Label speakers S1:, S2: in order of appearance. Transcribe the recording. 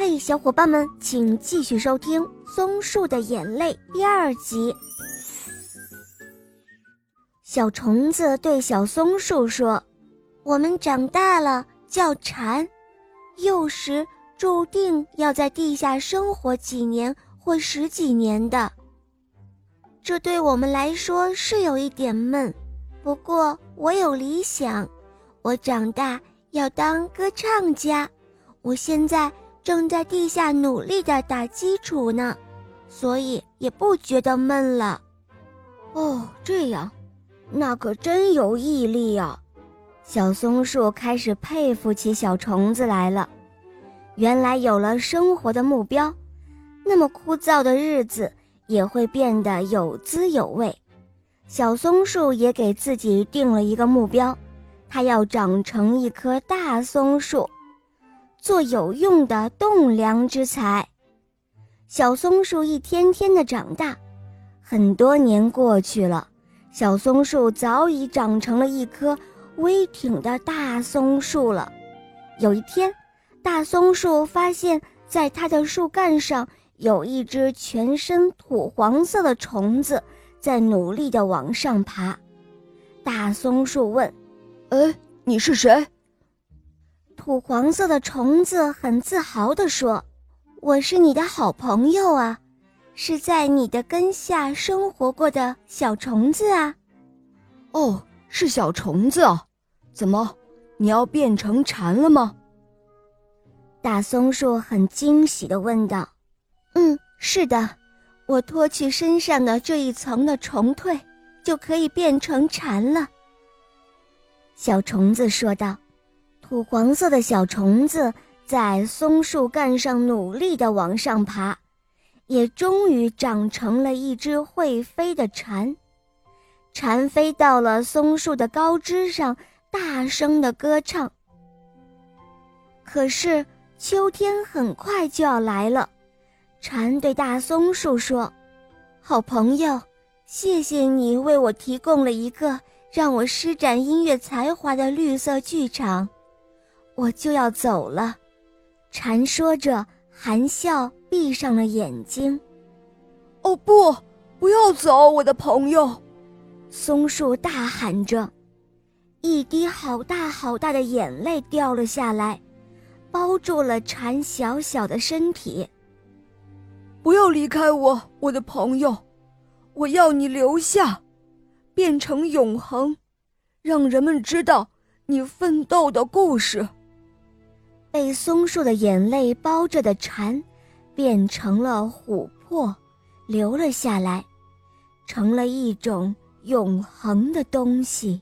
S1: 嘿，小伙伴们，请继续收听《松树的眼泪》第二集。小虫子对小松树说：“我们长大了叫蝉，幼时注定要在地下生活几年或十几年的。这对我们来说是有一点闷，不过我有理想，我长大要当歌唱家。我现在。”正在地下努力的打基础呢，所以也不觉得闷了。
S2: 哦，这样，那可真有毅力呀！
S1: 小松树开始佩服起小虫子来了。原来有了生活的目标，那么枯燥的日子也会变得有滋有味。小松树也给自己定了一个目标，它要长成一棵大松树。做有用的栋梁之材。小松树一天天的长大，很多年过去了，小松树早已长成了一棵威挺的大松树了。有一天，大松树发现，在它的树干上有一只全身土黄色的虫子，在努力的往上爬。大松树问：“
S2: 哎，你是谁？”
S1: 土黄色的虫子很自豪地说：“我是你的好朋友啊，是在你的根下生活过的小虫子啊。”“
S2: 哦，是小虫子啊，怎么，你要变成蝉了吗？”
S1: 大松树很惊喜地问道。“嗯，是的，我脱去身上的这一层的虫蜕，就可以变成蝉了。”小虫子说道。土黄色的小虫子在松树干上努力地往上爬，也终于长成了一只会飞的蝉。蝉飞到了松树的高枝上，大声地歌唱。可是秋天很快就要来了，蝉对大松树说：“好朋友，谢谢你为我提供了一个让我施展音乐才华的绿色剧场。”我就要走了，蝉说着，含笑闭上了眼睛。
S2: 哦不，不要走，我的朋友！
S1: 松树大喊着，一滴好大好大的眼泪掉了下来，包住了蝉小小的身体。
S2: 不要离开我，我的朋友，我要你留下，变成永恒，让人们知道你奋斗的故事。
S1: 被松树的眼泪包着的蝉，变成了琥珀，留了下来，成了一种永恒的东西。